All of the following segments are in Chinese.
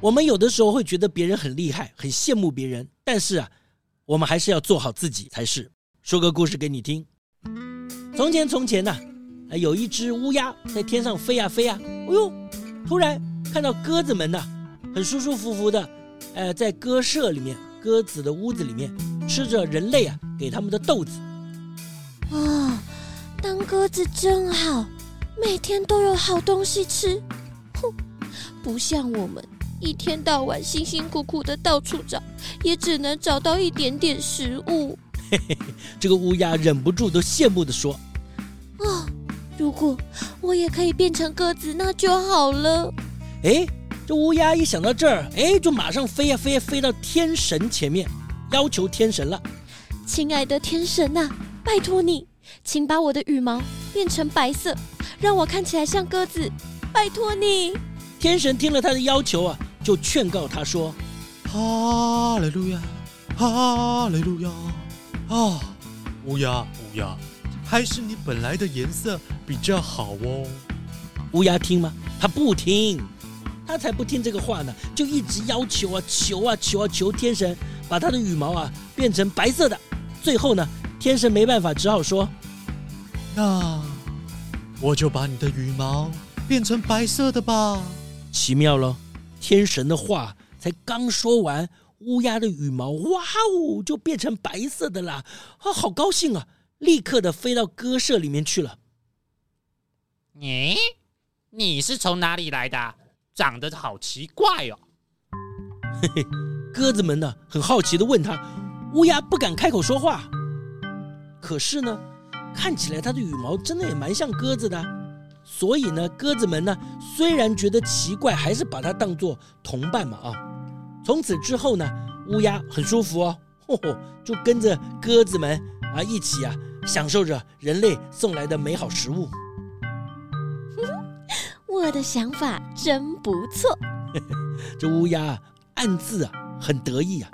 我们有的时候会觉得别人很厉害，很羡慕别人，但是啊，我们还是要做好自己才是。说个故事给你听。从前，从前呐，有一只乌鸦在天上飞呀飞呀，哎呦，突然看到鸽子们呢，很舒舒服服的，呃，在鸽舍里面，鸽子的屋子里面吃着人类啊给他们的豆子。啊，当鸽子真好，每天都有好东西吃。哼，不像我们一天到晚辛辛苦苦的到处找，也只能找到一点点食物。嘿嘿，这个乌鸦忍不住都羡慕的说。哦，如果我也可以变成鸽子，那就好了。哎，这乌鸦一想到这儿，哎，就马上飞呀飞呀，飞到天神前面，要求天神了。亲爱的天神呐，拜托你，请把我的羽毛变成白色，让我看起来像鸽子。拜托你。天神听了他的要求啊，就劝告他说：“哈利路亚，哈利路亚，啊，乌鸦，乌鸦。”还是你本来的颜色比较好哦。乌鸦听吗？他不听，他才不听这个话呢，就一直要求啊，求啊，求啊，求天神把他的羽毛啊变成白色的。最后呢，天神没办法，只好说：“那我就把你的羽毛变成白色的吧。”奇妙了，天神的话才刚说完，乌鸦的羽毛哇哦就变成白色的啦！啊，好高兴啊！立刻的飞到鸽舍里面去了。你，你是从哪里来的？长得好奇怪哦。嘿嘿，鸽子们呢，很好奇的问他，乌鸦不敢开口说话。可是呢，看起来它的羽毛真的也蛮像鸽子的，所以呢，鸽子们呢，虽然觉得奇怪，还是把它当作同伴嘛啊。从此之后呢，乌鸦很舒服哦，吼 吼，就跟着鸽子们啊一起啊。享受着人类送来的美好食物。我的想法真不错。这乌鸦暗自啊很得意啊。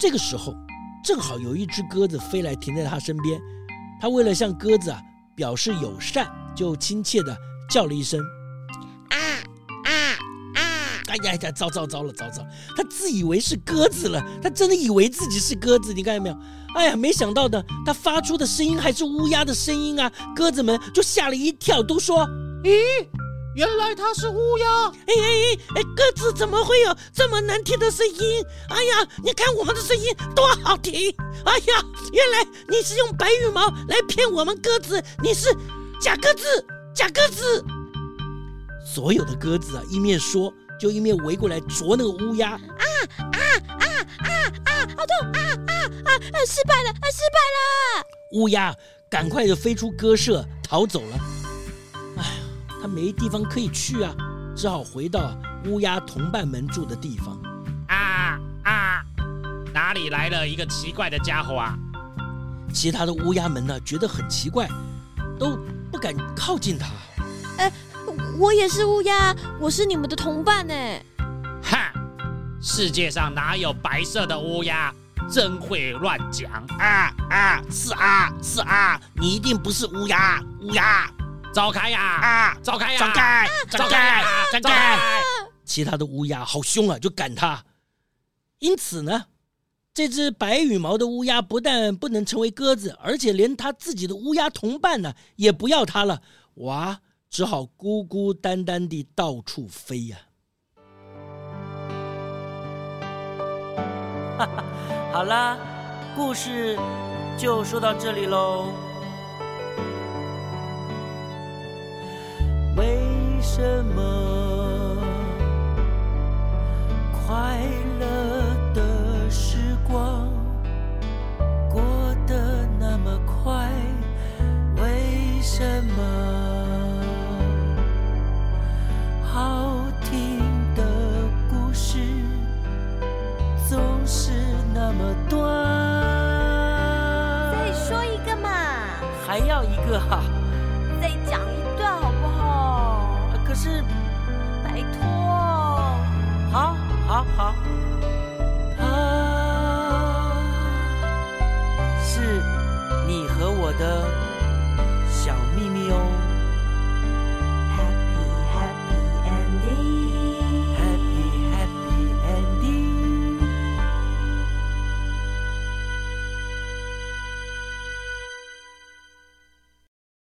这个时候，正好有一只鸽子飞来，停在它身边。它为了向鸽子啊表示友善，就亲切的叫了一声。啊啊啊哎呀呀，糟糟糟了，糟糟！他自以为是鸽子了，他真的以为自己是鸽子，你看见没有？哎呀，没想到的，他发出的声音还是乌鸦的声音啊！鸽子们就吓了一跳，都说：“咦，原来他是乌鸦！哎哎哎哎，鸽子怎么会有这么难听的声音？哎呀，你看我们的声音多好听！哎呀，原来你是用白羽毛来骗我们鸽子，你是假鸽子，假鸽子！”所有的鸽子啊，一面说。就一面围过来啄那个乌鸦啊啊啊啊啊！好痛啊啊啊啊！失败了啊！失败了！乌鸦赶快的飞出鸽舍逃走了。哎呀，它没地方可以去啊，只好回到乌鸦同伴们住的地方。啊啊！哪里来了一个奇怪的家伙啊？其他的乌鸦们呢，觉得很奇怪，都不敢靠近他。哎。我也是乌鸦，我是你们的同伴呢。哈，世界上哪有白色的乌鸦？真会乱讲啊啊！是啊是啊，你一定不是乌鸦，乌鸦，走开呀啊！走开呀！走开！走开！走开！其他的乌鸦好凶啊，就赶他。因此呢，这只白羽毛的乌鸦不但不能成为鸽子，而且连它自己的乌鸦同伴呢，也不要它了。哇！只好孤孤单单地到处飞呀、啊。好啦，故事就说到这里喽。还要一个哈、再讲一段好不好？可是，拜托。好，好，好。啊，是你和我的。